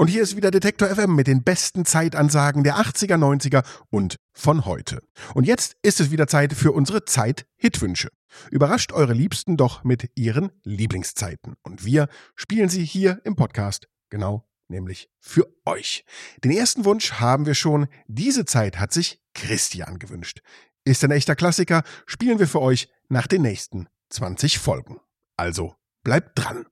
Und hier ist wieder Detektor FM mit den besten Zeitansagen der 80er, 90er und von heute. Und jetzt ist es wieder Zeit für unsere Zeit-Hitwünsche. Überrascht eure Liebsten doch mit ihren Lieblingszeiten. Und wir spielen sie hier im Podcast genau nämlich für euch. Den ersten Wunsch haben wir schon. Diese Zeit hat sich Christian gewünscht. Ist ein echter Klassiker, spielen wir für euch nach den nächsten 20 Folgen. Also bleibt dran.